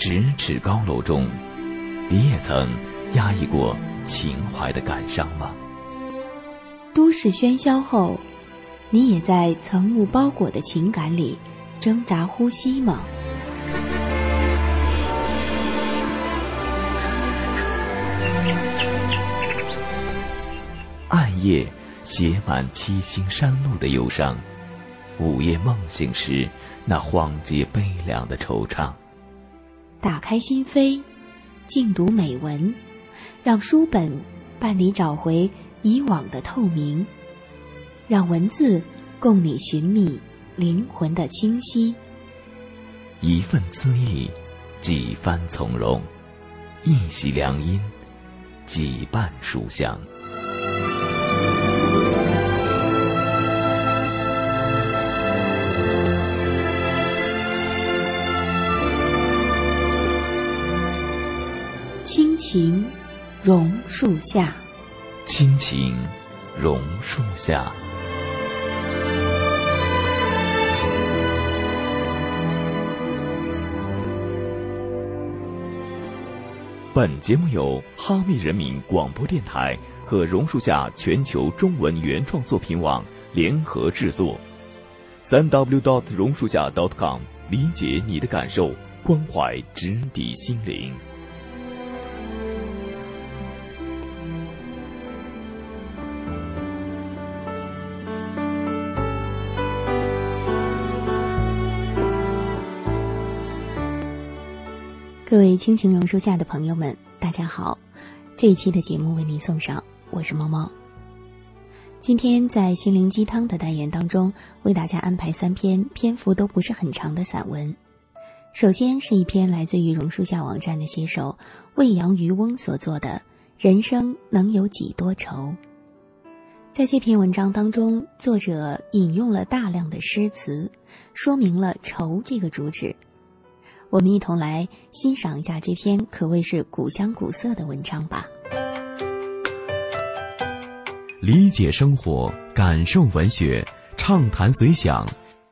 咫尺高楼中，你也曾压抑过情怀的感伤吗？都市喧嚣后，你也在层雾包裹的情感里挣扎呼吸吗？暗夜写满七星山路的忧伤，午夜梦醒时那荒寂悲凉的惆怅。打开心扉，静读美文，让书本伴你找回以往的透明，让文字共你寻觅灵魂的清晰。一份恣意，几番从容；一袭良音，几瓣书香。情榕树下，亲情榕树下。本节目由哈密人民广播电台和榕树下全球中文原创作品网联合制作。三 w dot 榕树下 dot com，理解你的感受，关怀直抵心灵。各位亲情榕树下的朋友们，大家好！这一期的节目为您送上，我是猫猫。今天在心灵鸡汤的单元当中，为大家安排三篇篇幅都不是很长的散文。首先是一篇来自于榕树下网站的写手未央渔翁所作的《人生能有几多愁》。在这篇文章当中，作者引用了大量的诗词，说明了愁这个主旨。我们一同来欣赏一下这篇可谓是古香古色的文章吧。理解生活，感受文学，畅谈随想。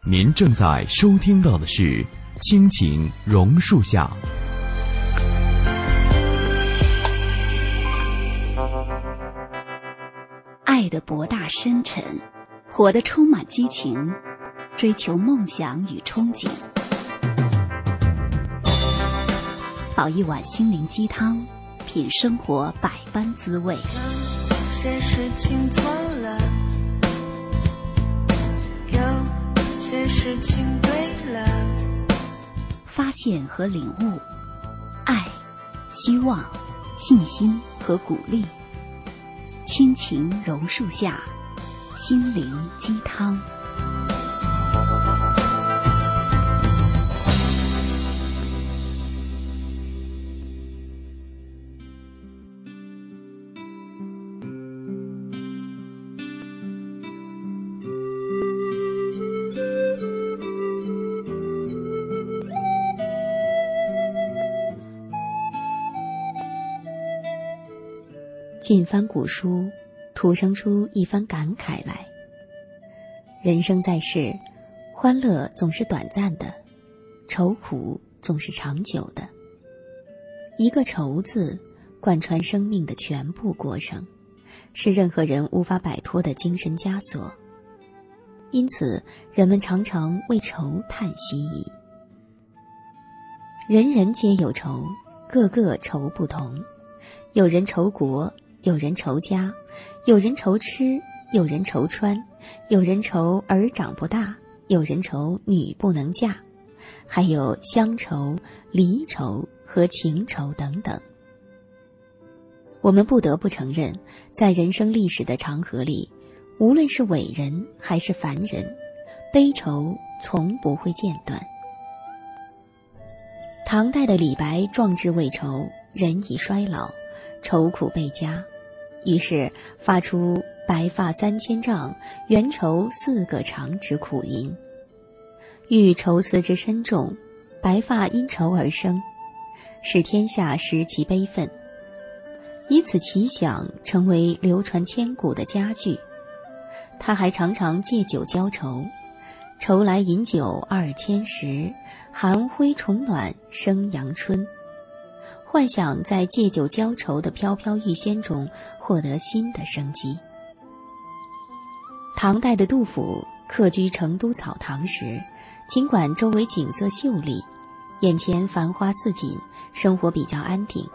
您正在收听到的是《亲情榕树下》。爱的博大深沉，活得充满激情，追求梦想与憧憬。煲一碗心灵鸡汤，品生活百般滋味。些事情错了，有些事情对了。发现和领悟，爱、希望、信心和鼓励。亲情榕树下，心灵鸡汤。尽翻古书，徒生出一番感慨来。人生在世，欢乐总是短暂的，愁苦总是长久的。一个“愁”字，贯穿生命的全部过程，是任何人无法摆脱的精神枷锁。因此，人们常常为愁叹息矣。人人皆有愁，个个愁不同。有人愁国。有人愁家，有人愁吃，有人愁穿，有人愁儿长不大，有人愁女不能嫁，还有乡愁、离愁和情愁等等。我们不得不承认，在人生历史的长河里，无论是伟人还是凡人，悲愁从不会间断。唐代的李白壮志未酬，人已衰老。愁苦倍加，于是发出“白发三千丈，缘愁似个长”之苦吟。欲愁思之深重，白发因愁而生，使天下识其悲愤，以此奇想成为流传千古的佳句。他还常常借酒浇愁，愁来饮酒二千石，寒灰重暖生阳春。幻想在借酒浇愁的飘飘欲仙中获得新的生机。唐代的杜甫客居成都草堂时，尽管周围景色秀丽，眼前繁花似锦，生活比较安定，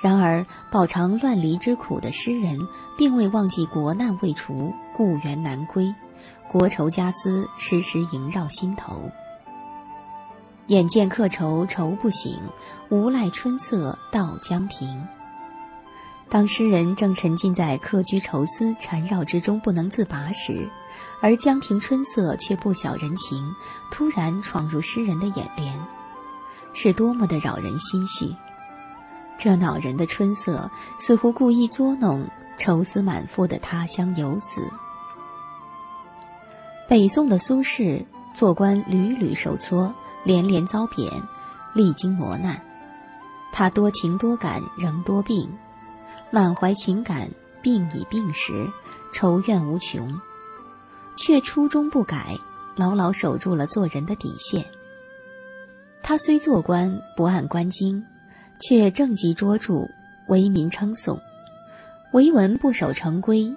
然而饱尝乱离之苦的诗人，并未忘记国难未除，故园难归，国愁家思时时萦绕心头。眼见客愁愁不醒，无赖春色到江亭。当诗人正沉浸在客居愁思缠绕之中不能自拔时，而江亭春色却不晓人情，突然闯入诗人的眼帘，是多么的扰人心绪！这恼人的春色，似乎故意捉弄愁思满腹的他乡游子。北宋的苏轼做官屡屡受挫。连连遭贬，历经磨难，他多情多感仍多病，满怀情感，病已病时，愁怨无穷，却初衷不改，牢牢守住了做人的底线。他虽做官不按官经，却政绩卓著，为民称颂。为文不守成规，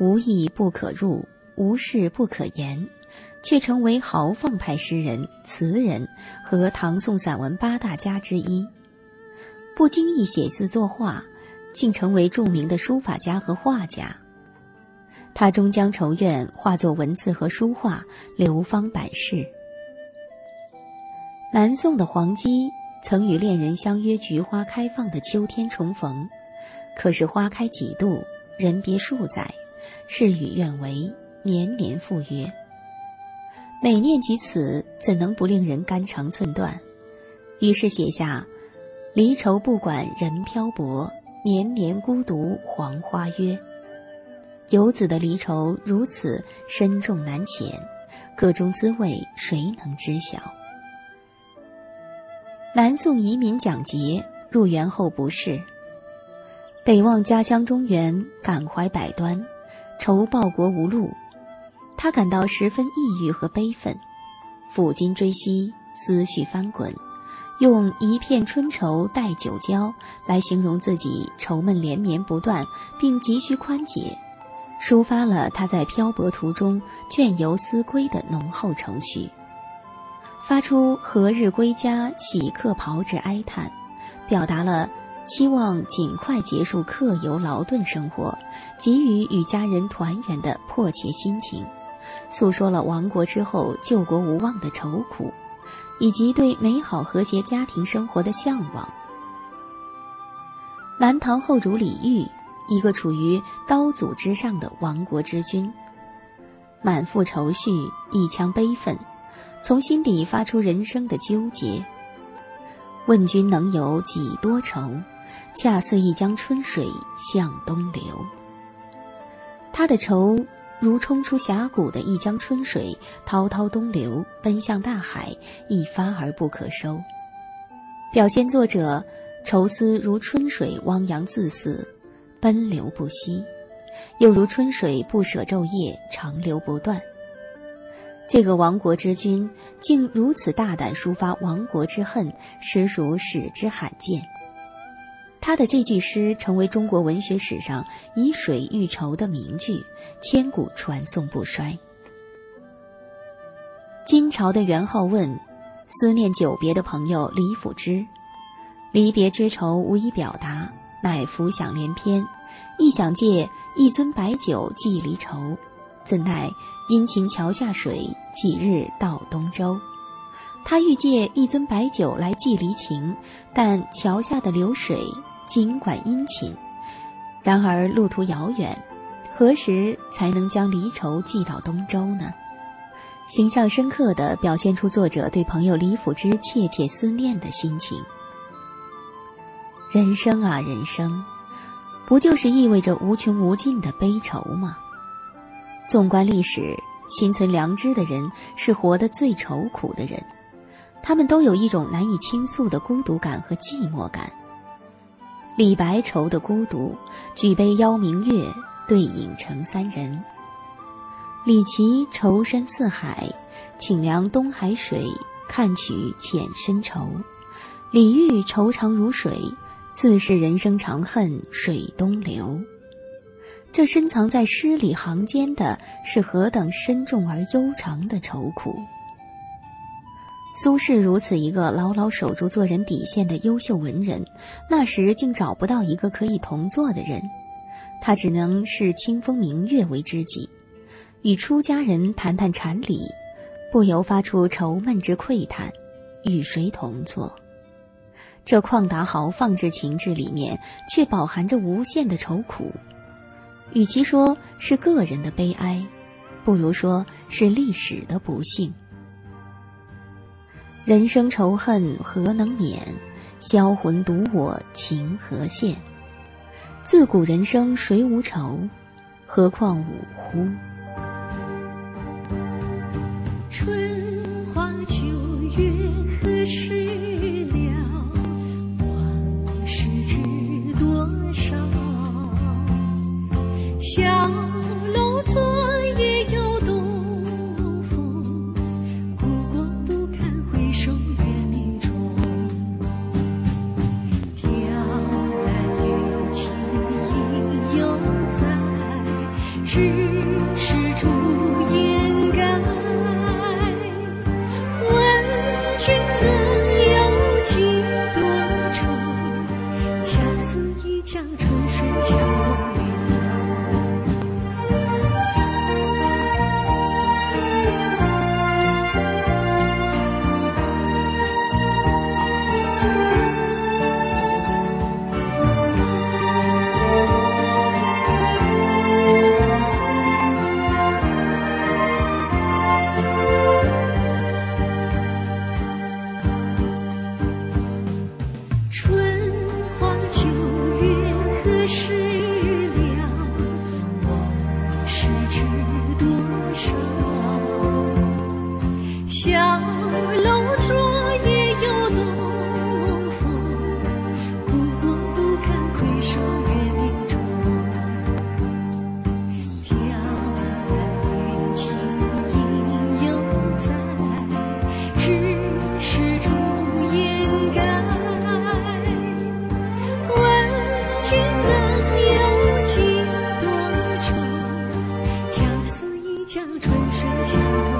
无义不可入，无事不可言。却成为豪放派诗人、词人和唐宋散文八大家之一。不经意写字作画，竟成为著名的书法家和画家。他终将愁怨化作文字和书画，流芳百世。南宋的黄几曾与恋人相约菊花开放的秋天重逢，可是花开几度，人别数载，事与愿违，年年赴约。每念及此，怎能不令人肝肠寸断？于是写下：“离愁不管人漂泊，年年孤独黄花约。”游子的离愁如此深重难遣，个中滋味谁能知晓？南宋遗民蒋捷入园后不仕，北望家乡中原，感怀百端，愁报国无路。他感到十分抑郁和悲愤，抚今追昔，思绪翻滚，用“一片春愁待酒浇”来形容自己愁闷连绵不断，并急需宽解，抒发了他在漂泊途中倦游思归的浓厚情绪，发出“何日归家，喜客袍”之哀叹，表达了希望尽快结束客游劳顿生活，急于与家人团圆的迫切心情。诉说了亡国之后救国无望的愁苦，以及对美好和谐家庭生活的向往。南唐后主李煜，一个处于刀俎之上的亡国之君，满腹愁绪，一腔悲愤，从心底发出人生的纠结。问君能有几多愁？恰似一江春水向东流。他的愁。如冲出峡谷的一江春水，滔滔东流，奔向大海，一发而不可收。表现作者愁思如春水汪洋恣肆，奔流不息；又如春水不舍昼夜，长流不断。这个亡国之君竟如此大胆抒发亡国之恨，实属史之罕见。他的这句诗成为中国文学史上以水喻愁的名句，千古传颂不衰。金朝的元好问，思念久别的朋友李府之，离别之愁无以表达，乃浮想联翩，亦想借一樽白酒寄离愁，怎奈殷勤桥下水，几日到东洲。他欲借一樽白酒来寄离情，但桥下的流水。尽管殷勤，然而路途遥远，何时才能将离愁寄到东周呢？形象深刻的表现出作者对朋友李府之切切思念的心情。人生啊，人生，不就是意味着无穷无尽的悲愁吗？纵观历史，心存良知的人是活得最愁苦的人，他们都有一种难以倾诉的孤独感和寂寞感。李白愁的孤独，举杯邀明月，对影成三人；李琦愁深似海，请量东海水，看取浅深愁。李煜愁长如水，自是人生长恨水东流。这深藏在诗里行间的是何等深重而悠长的愁苦。苏轼如此一个牢牢守住做人底线的优秀文人，那时竟找不到一个可以同坐的人，他只能视清风明月为知己，与出家人谈谈禅理，不由发出愁闷之喟叹，与谁同坐？这旷达豪放之情致里面，却饱含着无限的愁苦。与其说是个人的悲哀，不如说是历史的不幸。人生仇恨何能免？销魂独我情何限？自古人生谁无愁？何况五乎？春花秋月何时了？往事知多少？春水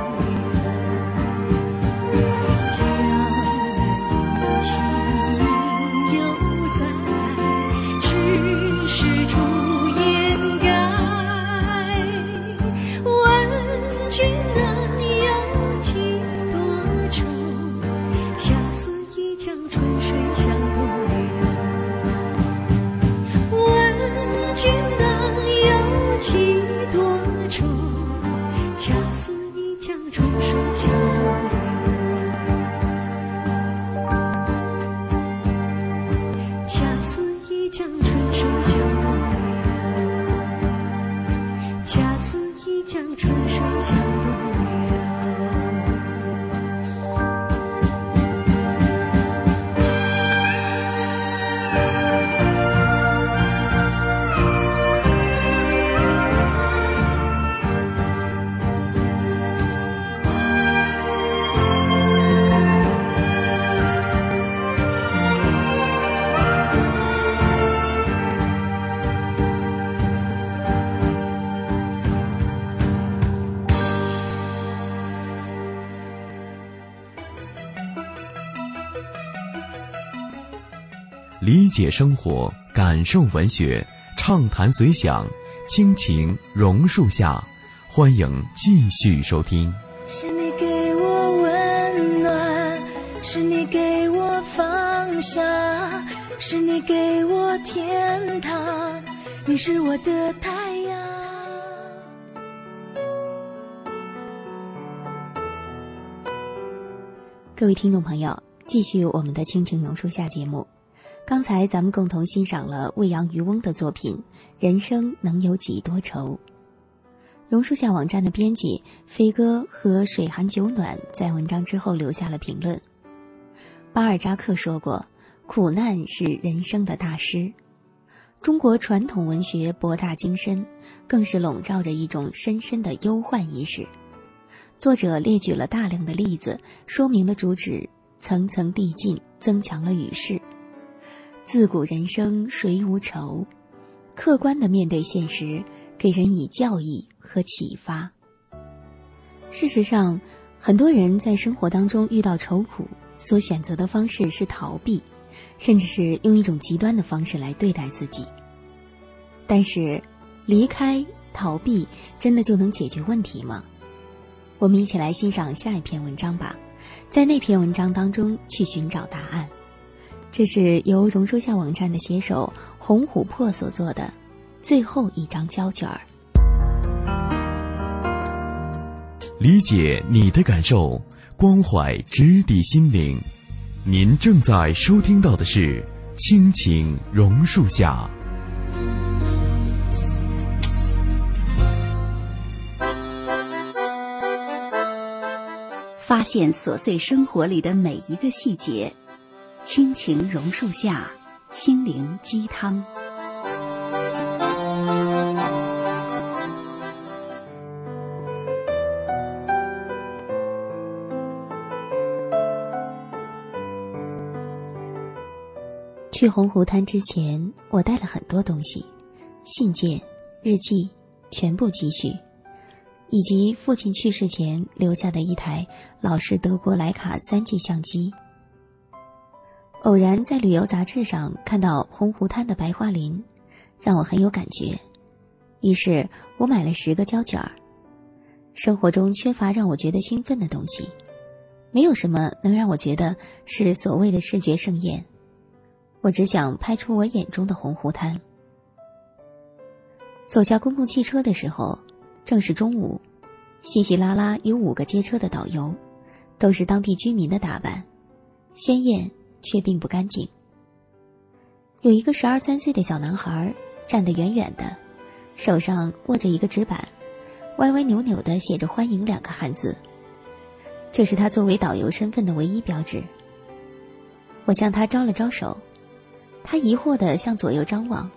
解生活，感受文学，畅谈随想，亲情榕树下，欢迎继续收听。是你给我温暖，是你给我放下，是你给我天堂，你是我的太阳。各位听众朋友，继续我们的亲情榕树下节目。刚才咱们共同欣赏了未央渔翁的作品《人生能有几多愁》。榕树下网站的编辑飞哥和水寒酒暖在文章之后留下了评论。巴尔扎克说过：“苦难是人生的大师。”中国传统文学博大精深，更是笼罩着一种深深的忧患意识。作者列举了大量的例子，说明了主旨层层递进，增强了语势。自古人生谁无愁？客观的面对现实，给人以教益和启发。事实上，很多人在生活当中遇到愁苦，所选择的方式是逃避，甚至是用一种极端的方式来对待自己。但是，离开、逃避，真的就能解决问题吗？我们一起来欣赏下一篇文章吧，在那篇文章当中去寻找答案。这是由榕树下网站的写手红琥珀所做的最后一张胶卷儿。理解你的感受，关怀直抵心灵。您正在收听到的是《亲情榕树下》。发现琐碎生活里的每一个细节，亲情榕树下，心灵鸡汤。去洪湖滩之前，我带了很多东西：信件、日记、全部积蓄。以及父亲去世前留下的一台老式德国徕卡三 G 相机。偶然在旅游杂志上看到洪湖滩的白桦林，让我很有感觉，于是我买了十个胶卷儿。生活中缺乏让我觉得兴奋的东西，没有什么能让我觉得是所谓的视觉盛宴。我只想拍出我眼中的洪湖滩。走下公共汽车的时候。正是中午，稀稀拉拉有五个接车的导游，都是当地居民的打扮，鲜艳却并不干净。有一个十二三岁的小男孩站得远远的，手上握着一个纸板，歪歪扭扭的写着“欢迎”两个汉字，这是他作为导游身份的唯一标志。我向他招了招手，他疑惑的向左右张望，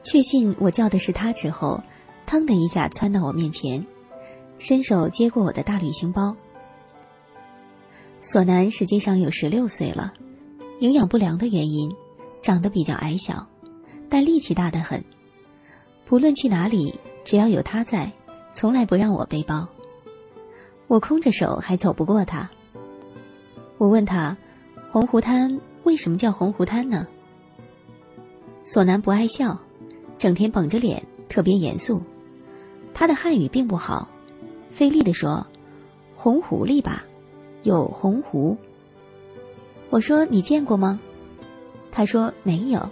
确信我叫的是他之后。腾的一下窜到我面前，伸手接过我的大旅行包。索南实际上有十六岁了，营养不良的原因，长得比较矮小，但力气大得很。不论去哪里，只要有他在，从来不让我背包。我空着手还走不过他。我问他：“洪湖滩为什么叫洪湖滩呢？”索南不爱笑，整天绷着脸，特别严肃。他的汉语并不好，费力地说：“红狐狸吧，有红狐。”我说：“你见过吗？”他说：“没有，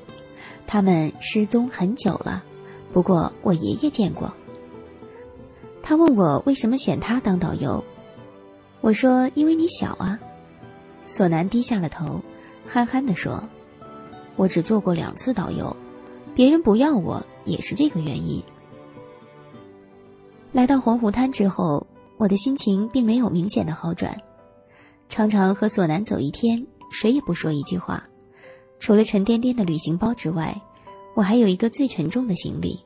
他们失踪很久了。不过我爷爷见过。”他问我为什么选他当导游，我说：“因为你小啊。”索南低下了头，憨憨地说：“我只做过两次导游，别人不要我也是这个原因。”来到洪湖滩之后，我的心情并没有明显的好转。常常和索南走一天，谁也不说一句话。除了沉甸甸的旅行包之外，我还有一个最沉重的行李，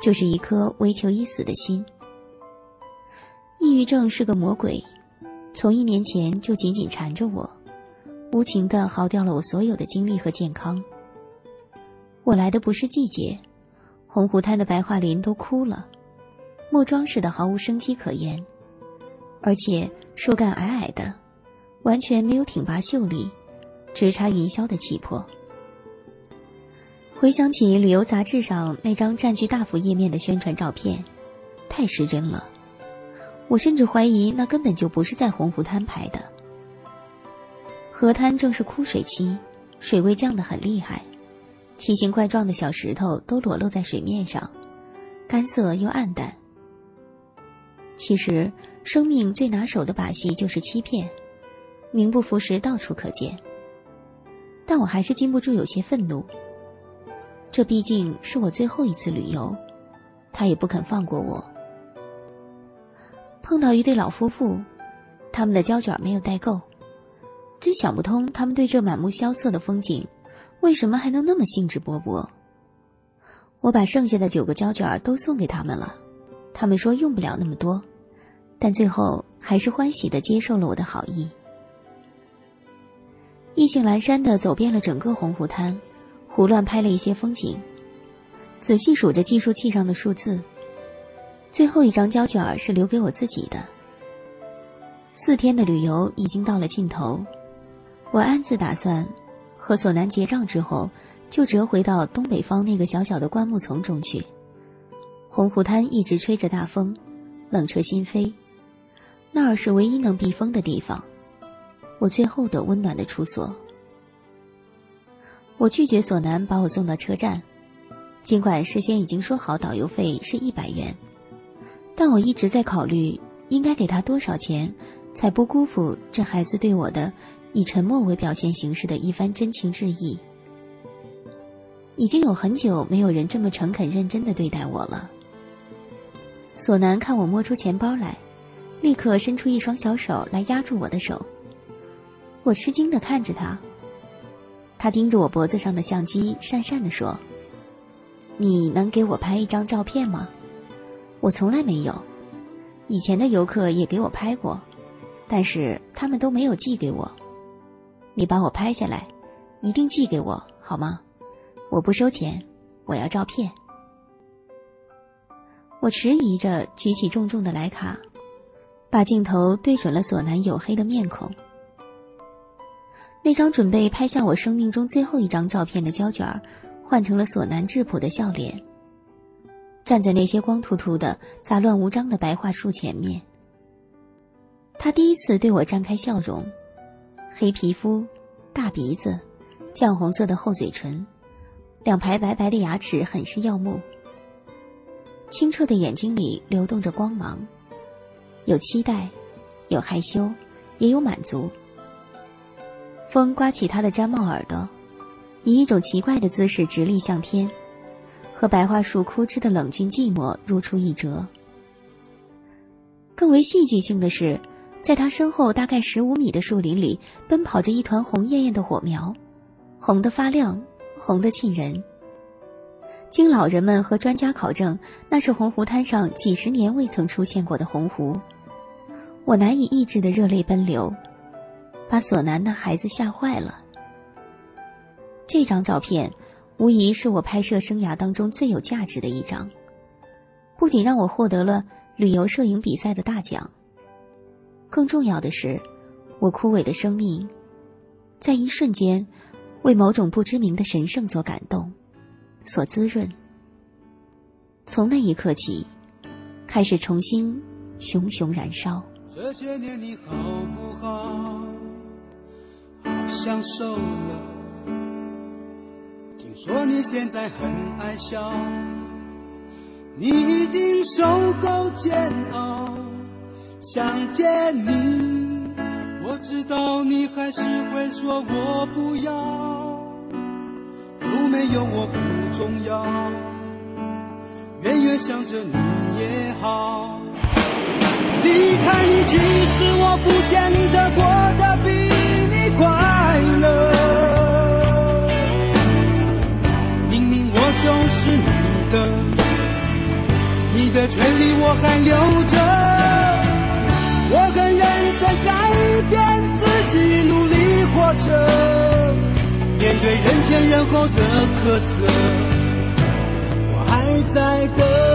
就是一颗为求已死的心。抑郁症是个魔鬼，从一年前就紧紧缠着我，无情的耗掉了我所有的精力和健康。我来的不是季节，洪湖滩的白桦林都枯了。木桩似的，毫无生机可言，而且树干矮矮的，完全没有挺拔秀丽、直插云霄的气魄。回想起旅游杂志上那张占据大幅页面的宣传照片，太失真了。我甚至怀疑那根本就不是在洪湖滩拍的。河滩正是枯水期，水位降得很厉害，奇形怪状的小石头都裸露在水面上，干涩又暗淡。其实，生命最拿手的把戏就是欺骗，名不符实到处可见。但我还是禁不住有些愤怒。这毕竟是我最后一次旅游，他也不肯放过我。碰到一对老夫妇，他们的胶卷没有带够，真想不通他们对这满目萧瑟的风景，为什么还能那么兴致勃勃。我把剩下的九个胶卷都送给他们了。他们说用不了那么多，但最后还是欢喜的接受了我的好意。意兴阑珊的走遍了整个洪湖滩，胡乱拍了一些风景，仔细数着计数器上的数字。最后一张胶卷是留给我自己的。四天的旅游已经到了尽头，我暗自打算，和索南结账之后，就折回到东北方那个小小的灌木丛中去。洪湖滩一直吹着大风，冷彻心扉，那儿是唯一能避风的地方，我最后的温暖的处所。我拒绝索南把我送到车站，尽管事先已经说好导游费是一百元，但我一直在考虑应该给他多少钱。才不辜负这孩子对我的以沉默为表现形式的一番真情致意。已经有很久没有人这么诚恳认真的对待我了。索南看我摸出钱包来，立刻伸出一双小手来压住我的手。我吃惊的看着他，他盯着我脖子上的相机，讪讪的说：“你能给我拍一张照片吗？我从来没有，以前的游客也给我拍过。”但是他们都没有寄给我，你把我拍下来，一定寄给我好吗？我不收钱，我要照片。我迟疑着举起重重的徕卡，把镜头对准了索南黝黑的面孔。那张准备拍下我生命中最后一张照片的胶卷，换成了索南质朴的笑脸。站在那些光秃秃的、杂乱无章的白桦树前面。他第一次对我绽开笑容，黑皮肤，大鼻子，绛红色的厚嘴唇，两排白白的牙齿很是耀目。清澈的眼睛里流动着光芒，有期待，有害羞，也有满足。风刮起他的毡帽耳朵，以一种奇怪的姿势直立向天，和白桦树枯枝的冷峻寂寞如出一辙。更为戏剧性的是。在他身后大概十五米的树林里，奔跑着一团红艳艳的火苗，红的发亮，红的沁人。经老人们和专家考证，那是洪湖滩上几十年未曾出现过的红湖。我难以抑制的热泪奔流，把索南的孩子吓坏了。这张照片，无疑是我拍摄生涯当中最有价值的一张，不仅让我获得了旅游摄影比赛的大奖。更重要的是，我枯萎的生命，在一瞬间，为某种不知名的神圣所感动，所滋润。从那一刻起，开始重新熊熊燃烧。这些年你好不好？享受了。听说你现在很爱笑，你一定受够煎熬。想见你，我知道你还是会说我不要，有没有我不重要，远远想着你也好。离开你，其实我不见得过得比你快明明我就是你的，你的权利我还留着。我很认真改变自己，努力活着，面对人前人后的苛责，我还在等。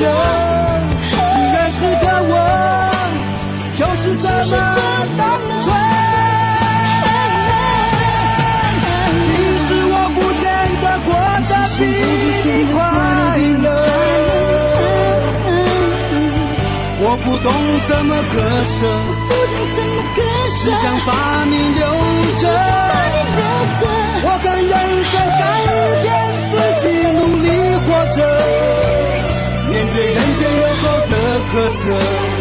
人，你认识的我就是这么单纯。其实我不见得过得比你快乐，我不懂怎么割舍。只想把你留着，我很认真改变自己，努力活着，面对人间烟火的苛责，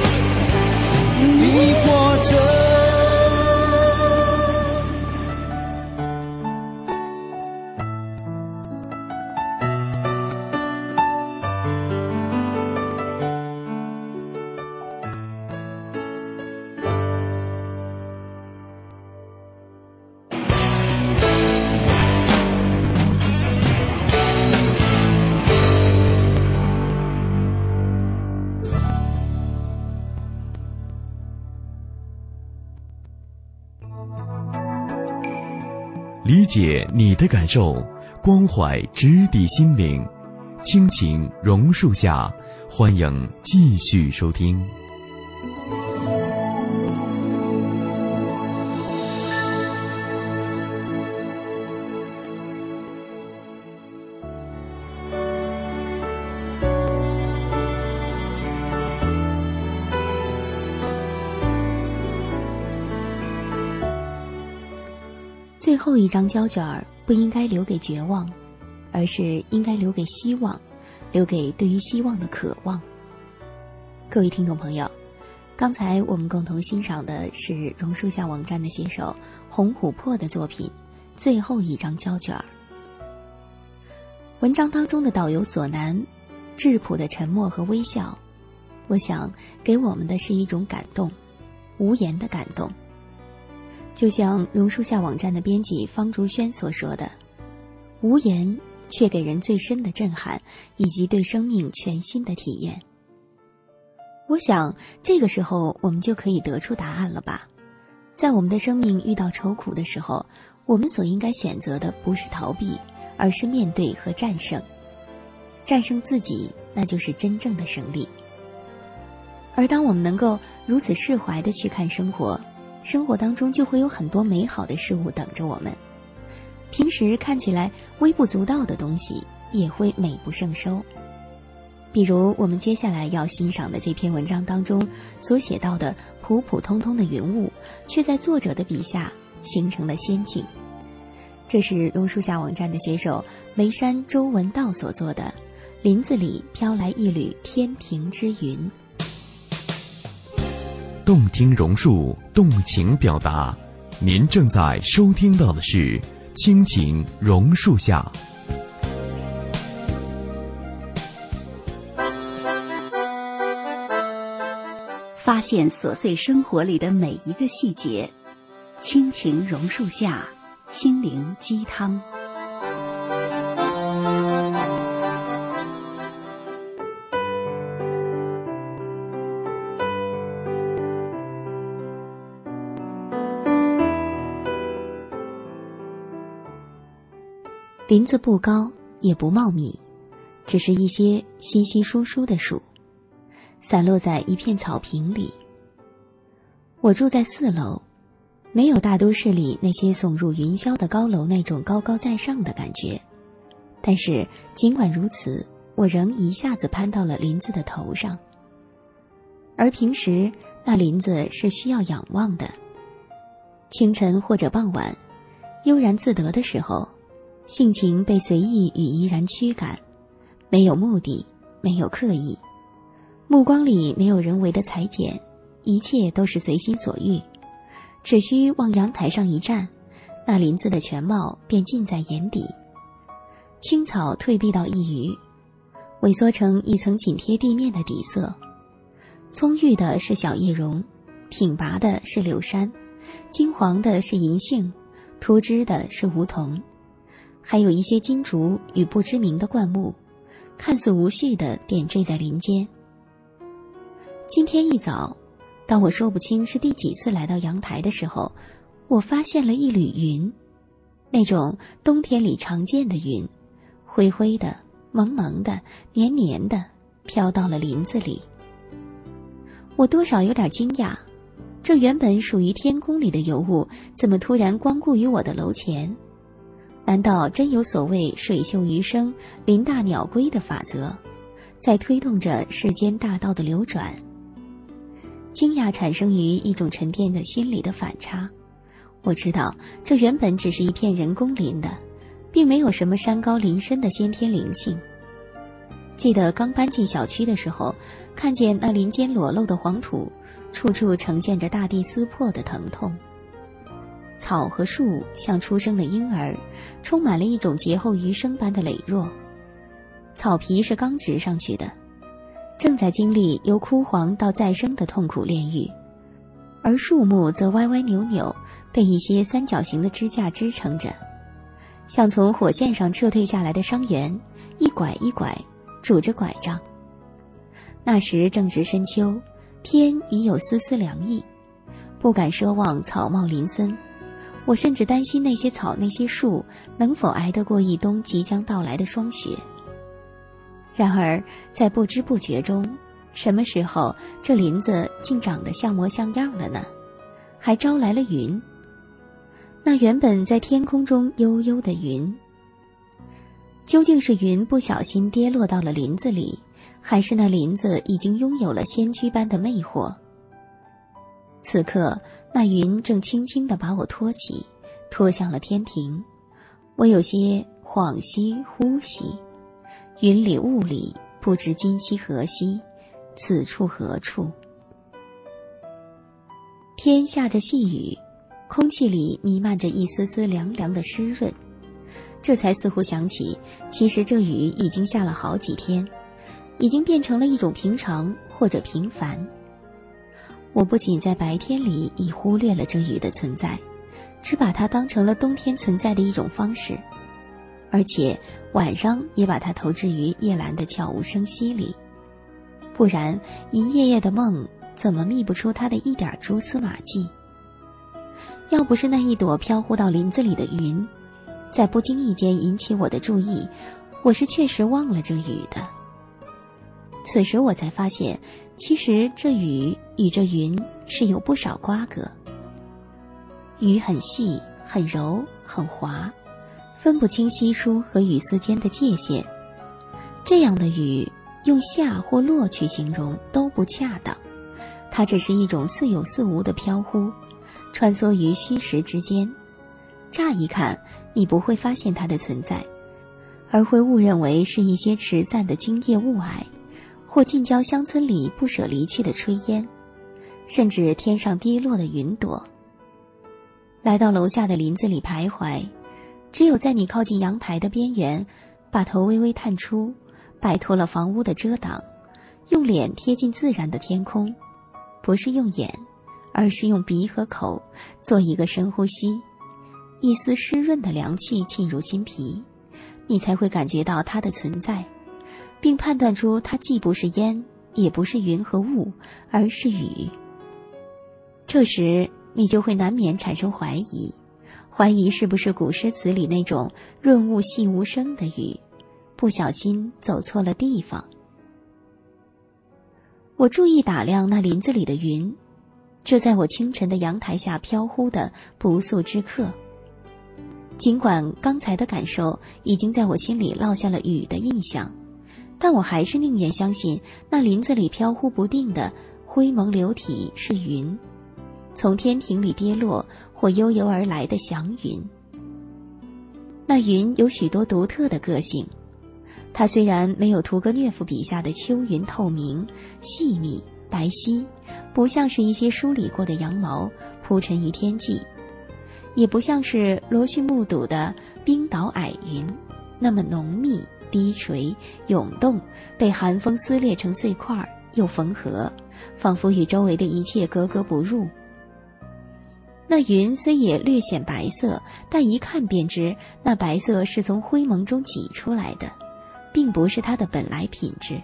解你的感受，关怀直抵心灵，亲情榕树下，欢迎继续收听。最后一张胶卷儿不应该留给绝望，而是应该留给希望，留给对于希望的渴望。各位听众朋友，刚才我们共同欣赏的是榕树下网站的写手洪琥珀的作品《最后一张胶卷儿》。文章当中的导游索南，质朴的沉默和微笑，我想给我们的是一种感动，无言的感动。就像榕树下网站的编辑方竹轩所说的：“无言却给人最深的震撼，以及对生命全新的体验。”我想，这个时候我们就可以得出答案了吧？在我们的生命遇到愁苦的时候，我们所应该选择的不是逃避，而是面对和战胜。战胜自己，那就是真正的胜利。而当我们能够如此释怀的去看生活，生活当中就会有很多美好的事物等着我们，平时看起来微不足道的东西也会美不胜收。比如我们接下来要欣赏的这篇文章当中所写到的普普通通的云雾，却在作者的笔下形成了仙境。这是榕树下网站的写手眉山周文道所做的《林子里飘来一缕天庭之云》。动听榕树，动情表达。您正在收听到的是《亲情榕树下》。发现琐碎生活里的每一个细节，亲情榕树下，心灵鸡汤。林子不高也不茂密，只是一些稀稀疏疏的树，散落在一片草坪里。我住在四楼，没有大都市里那些耸入云霄的高楼那种高高在上的感觉。但是尽管如此，我仍一下子攀到了林子的头上。而平时那林子是需要仰望的。清晨或者傍晚，悠然自得的时候。性情被随意与怡然驱赶，没有目的，没有刻意，目光里没有人为的裁剪，一切都是随心所欲，只需往阳台上一站，那林子的全貌便尽在眼底。青草退避到一隅，萎缩成一层紧贴地面的底色。葱郁的是小叶榕，挺拔的是柳杉，金黄的是银杏，秃枝的是梧桐，还有一些金竹与不知名的灌木，看似无序的点缀在林间。今天一早，当我说不清是第几次来到阳台的时候，我发现了一缕云，那种冬天里常见的云，灰灰的、蒙蒙的、黏黏的，飘到了林子里。我多少有点惊讶，这原本属于天空里的尤物，怎么突然光顾于我的楼前？难道真有所谓“水秀鱼生，林大鸟归”的法则，在推动着世间大道的流转？惊讶产生于一种沉淀在心里的反差。我知道，这原本只是一片人工林的，并没有什么山高林深的先天灵性。记得刚搬进小区的时候，看见那林间裸露的黄土，处处呈现着大地撕破的疼痛。草和树像出生的婴儿，充满了一种劫后余生般的羸弱。草皮是刚植上去的，正在经历由枯黄到再生的痛苦炼狱，而树木则歪歪扭扭，被一些三角形的支架支撑着，像从火箭上撤退下来的伤员，一拐一拐。拄着拐杖。那时正值深秋，天已有丝丝凉意，不敢奢望草茂林森。我甚至担心那些草、那些树能否挨得过一冬即将到来的霜雪。然而，在不知不觉中，什么时候这林子竟长得像模像样了呢？还招来了云。那原本在天空中悠悠的云。究竟是云不小心跌落到了林子里，还是那林子已经拥有了仙居般的魅惑？此刻，那云正轻轻地把我托起，托向了天庭。我有些恍兮惚兮，云里雾里，不知今夕何夕，此处何处？天下着细雨，空气里弥漫着一丝丝凉凉的湿润。这才似乎想起，其实这雨已经下了好几天，已经变成了一种平常或者平凡。我不仅在白天里已忽略了这雨的存在，只把它当成了冬天存在的一种方式，而且晚上也把它投掷于夜阑的悄无声息里。不然，一夜夜的梦怎么觅不出它的一点蛛丝马迹？要不是那一朵飘忽到林子里的云。在不经意间引起我的注意，我是确实忘了这雨的。此时我才发现，其实这雨与这云是有不少瓜葛。雨很细、很柔、很滑，分不清稀疏和雨丝间的界限。这样的雨，用下或落去形容都不恰当，它只是一种似有似无的飘忽，穿梭于虚实之间。乍一看。你不会发现它的存在，而会误认为是一些迟散的今夜雾霭，或近郊乡村里不舍离去的炊烟，甚至天上跌落的云朵。来到楼下的林子里徘徊，只有在你靠近阳台的边缘，把头微微探出，摆脱了房屋的遮挡，用脸贴近自然的天空，不是用眼，而是用鼻和口做一个深呼吸。一丝湿润的凉气沁入心脾，你才会感觉到它的存在，并判断出它既不是烟，也不是云和雾，而是雨。这时，你就会难免产生怀疑，怀疑是不是古诗词里那种润物细无声的雨，不小心走错了地方。我注意打量那林子里的云，这在我清晨的阳台下飘忽的不速之客。尽管刚才的感受已经在我心里烙下了雨的印象，但我还是宁愿相信那林子里飘忽不定的灰蒙流体是云，从天庭里跌落或悠悠而来的祥云。那云有许多独特的个性，它虽然没有屠格涅夫笔下的秋云透明、细密、白皙，不像是一些梳理过的羊毛铺陈于天际。也不像是罗旭目睹的冰岛矮云，那么浓密、低垂、涌动，被寒风撕裂成碎块又缝合，仿佛与周围的一切格格不入。那云虽也略显白色，但一看便知那白色是从灰蒙中挤出来的，并不是它的本来品质。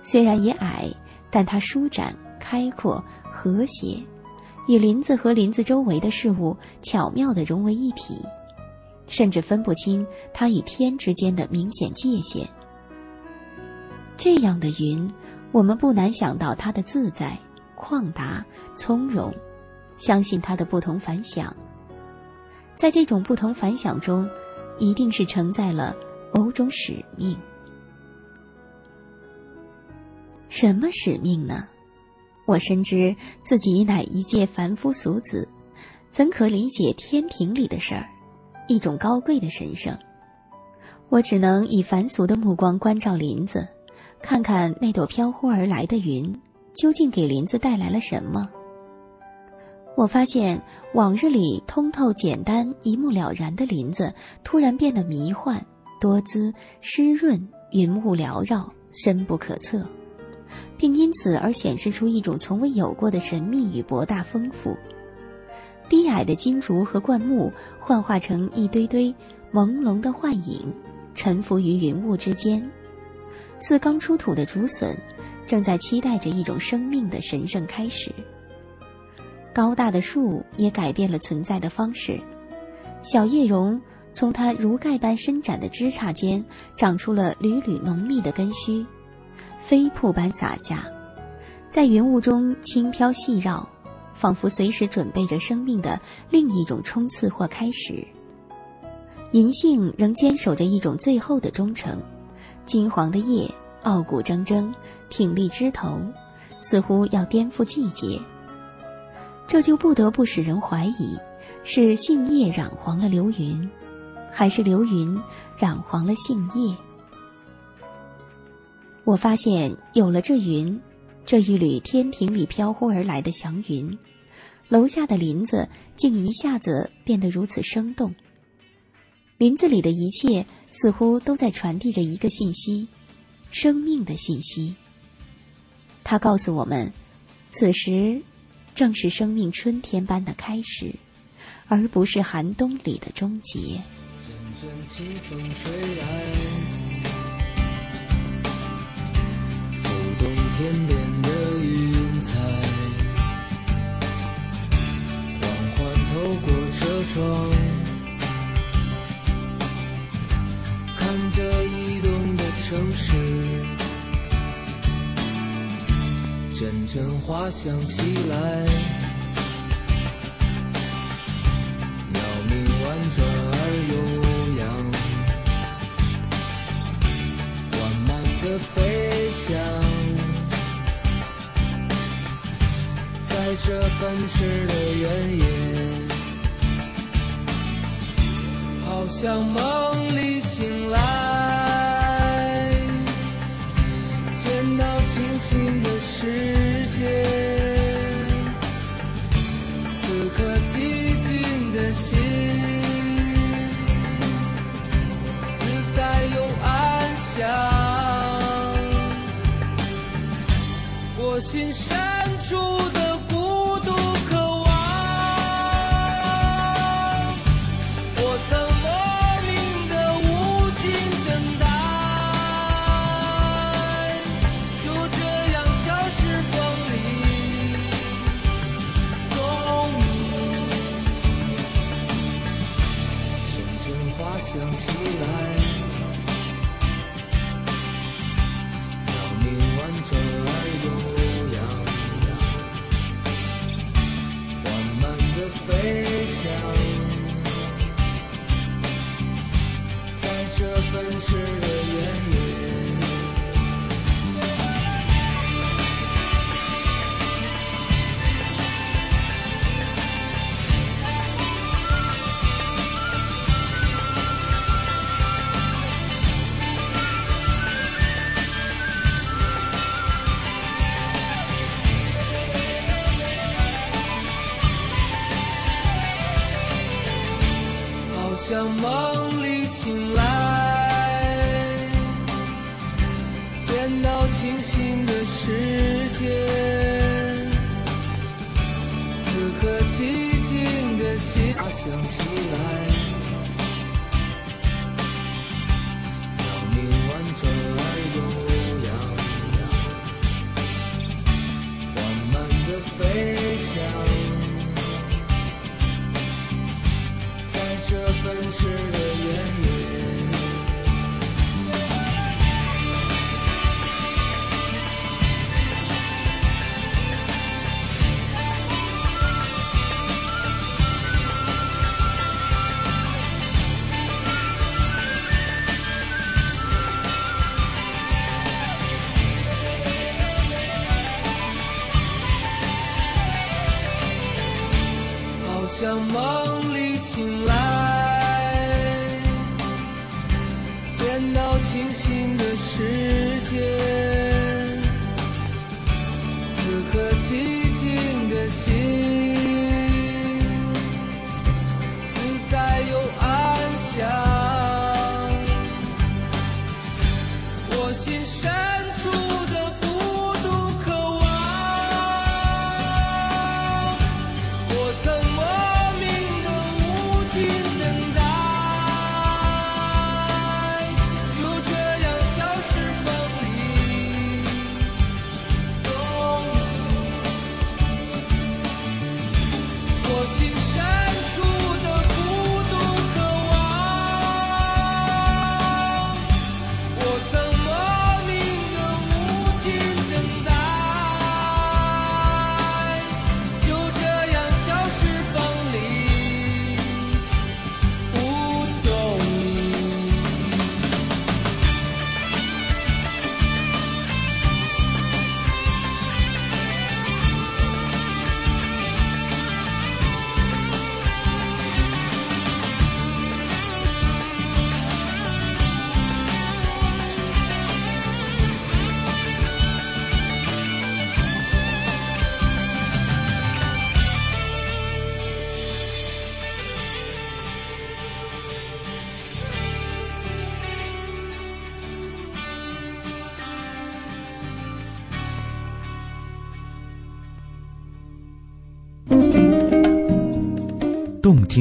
虽然也矮，但它舒展、开阔、和谐，与林子和林子周围的事物巧妙地融为一体，甚至分不清它与天之间的明显界限。这样的云，我们不难想到它的自在、旷达、从容。相信它的不同凡响，在这种不同凡响中，一定是承载了某种使命。什么使命呢？我深知自己乃一介凡夫俗子，怎可理解天庭里的事儿？一种高贵的神圣，我只能以凡俗的目光关照林子，看看那朵飘忽而来的云，究竟给林子带来了什么。我发现往日里通透、简单、一目了然的林子，突然变得迷幻、多姿、湿润、云雾缭绕、深不可测，并因此而显示出一种从未有过的神秘与博大丰富。低矮的金竹和灌木幻化成一堆堆朦胧的幻影，沉浮于云雾之间，似刚出土的竹笋，正在期待着一种生命的神圣开始。高大的树也改变了存在的方式，小叶榕从它如盖般伸展的枝杈间长出了缕缕浓密的根须，飞瀑般洒下，在云雾中轻飘细绕，仿佛随时准备着生命的另一种冲刺或开始。银杏仍坚守着一种最后的忠诚，金黄的叶傲骨铮铮，挺立枝头，似乎要颠覆季节。这就不得不使人怀疑，是杏叶染黄了流云，还是流云染黄了杏叶？我发现有了这云，这一缕天庭里飘忽而来的祥云，楼下的林子竟一下子变得如此生动。林子里的一切似乎都在传递着一个信息，生命的信息。它告诉我们，此时。正是生命春天般的开始，而不是寒冬里的终结。阵阵清风吹来，窗，看着移动的城市。阵阵花香袭来，鸟鸣婉转而悠扬，缓慢的飞翔，在这奔驰的原野，像梦当梦里醒来，见到清醒的世界，此刻寂静的心。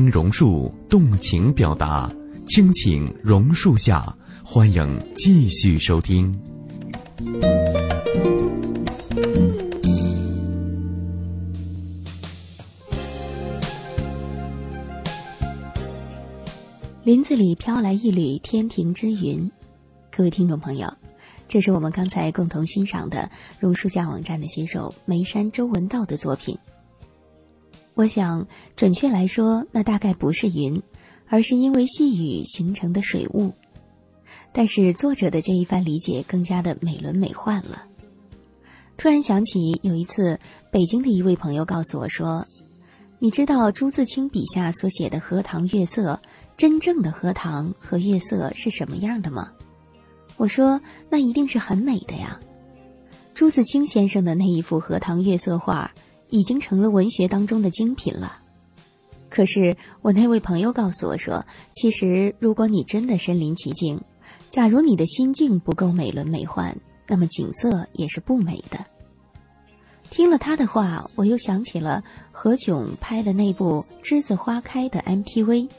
榕树，动情表达，倾情榕树下，欢迎继续收听。林子里飘来一缕天庭之云。各位听众朋友，这是我们刚才共同欣赏的榕树下网站的写手眉山周文道的作品。我想，准确来说，那大概不是云，而是因为细雨形成的水雾。但是作者的这一番理解更加的美轮美奂了。突然想起有一次，北京的一位朋友告诉我说：“你知道朱自清笔下所写的荷塘月色，真正的荷塘和月色是什么样的吗？”我说：“那一定是很美的呀。”朱自清先生的那一幅荷塘月色画。已经成了文学当中的精品了。可是我那位朋友告诉我说，其实如果你真的身临其境，假如你的心境不够美轮美奂，那么景色也是不美的。听了他的话，我又想起了何炅拍的那部《栀子花开》的 MTV。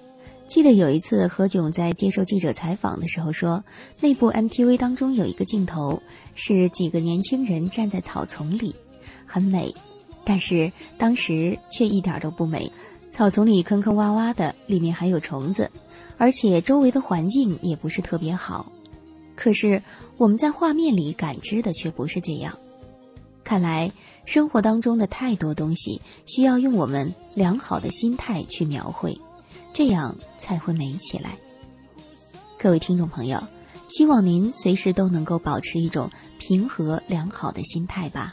记得有一次何炅在接受记者采访的时候说，那部 MTV 当中有一个镜头是几个年轻人站在草丛里，很美。但是当时却一点都不美，草丛里坑坑洼洼的，里面还有虫子，而且周围的环境也不是特别好。可是我们在画面里感知的却不是这样。看来生活当中的太多东西需要用我们良好的心态去描绘，这样才会美起来。各位听众朋友，希望您随时都能够保持一种平和良好的心态吧。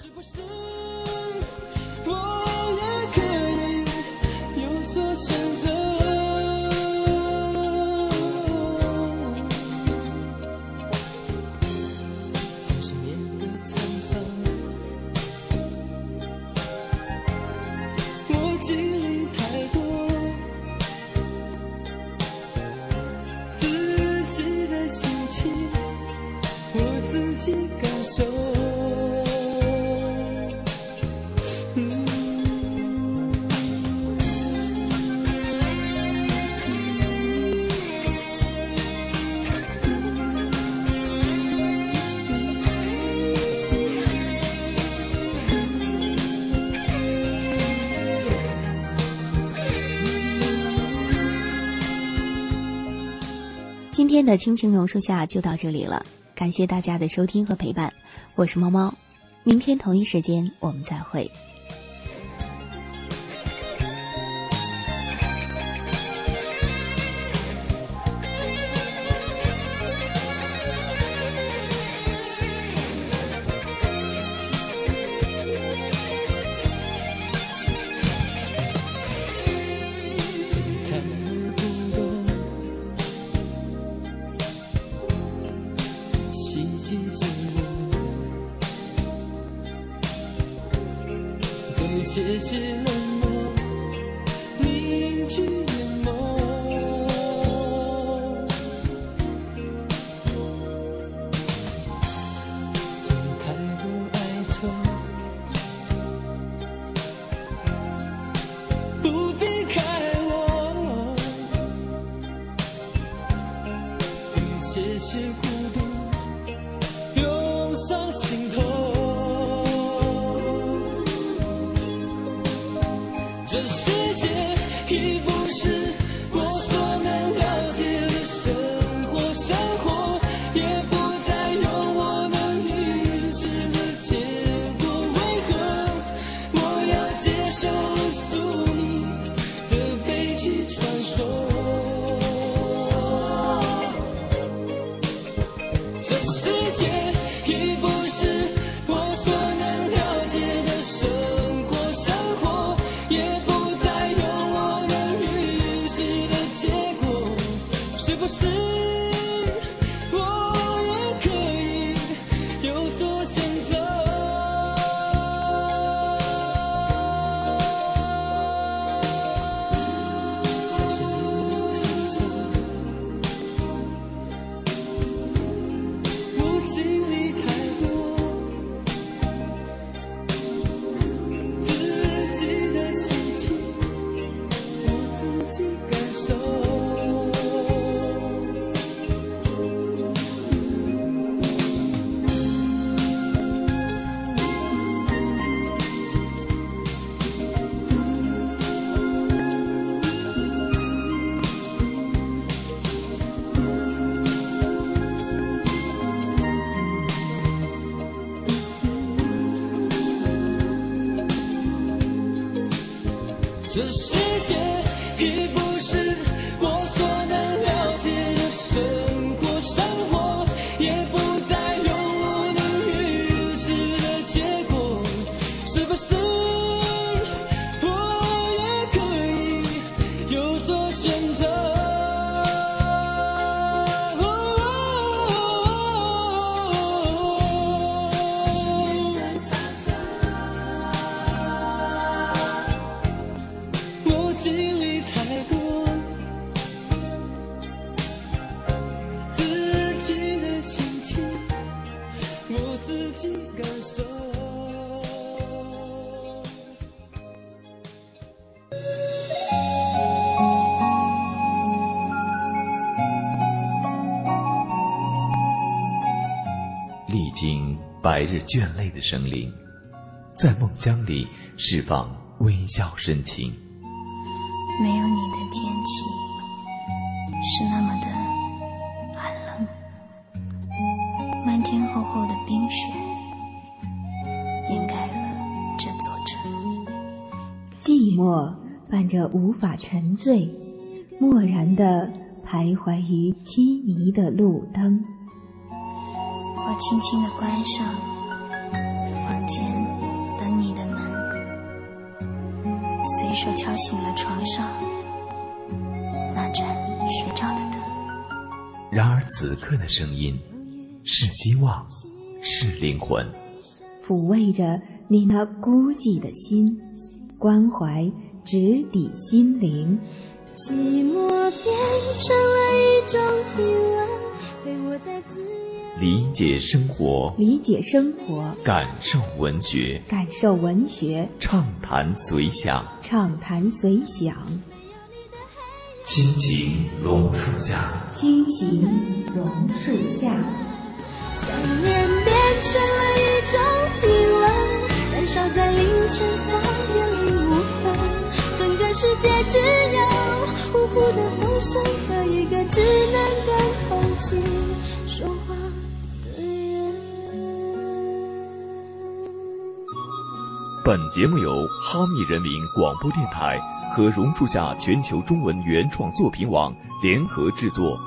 今天的亲情榕树下就到这里了，感谢大家的收听和陪伴，我是猫猫，明天同一时间我们再会。经百日倦累的生灵，在梦乡里释放微笑深情。没有你的天气是那么的寒冷，漫天厚厚的冰雪掩盖了这座城。寂寞伴着无法沉醉，漠然的徘徊于凄迷的路灯。我轻轻地关上房间等你的门，随手敲醒了床上那盏睡着的灯。然而此刻的声音，是希望，是灵魂。抚慰着你那孤寂的心，关怀直抵心灵。寂寞变成了一种体温，陪我在自由。理解生活，理解生活，感受文学，感受文学，畅谈随想，畅谈随想。亲情榕树下，亲情榕树下。想念变成了一种体温，燃烧在凌晨三点零五分。整个世界只有呜呼的风声和一个稚嫩的童心本节目由哈密人民广播电台和榕树下全球中文原创作品网联合制作，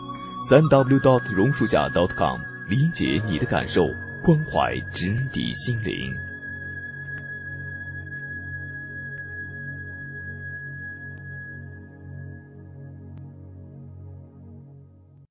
三 w dot 榕树下 dot com，理解你的感受，关怀直抵心灵。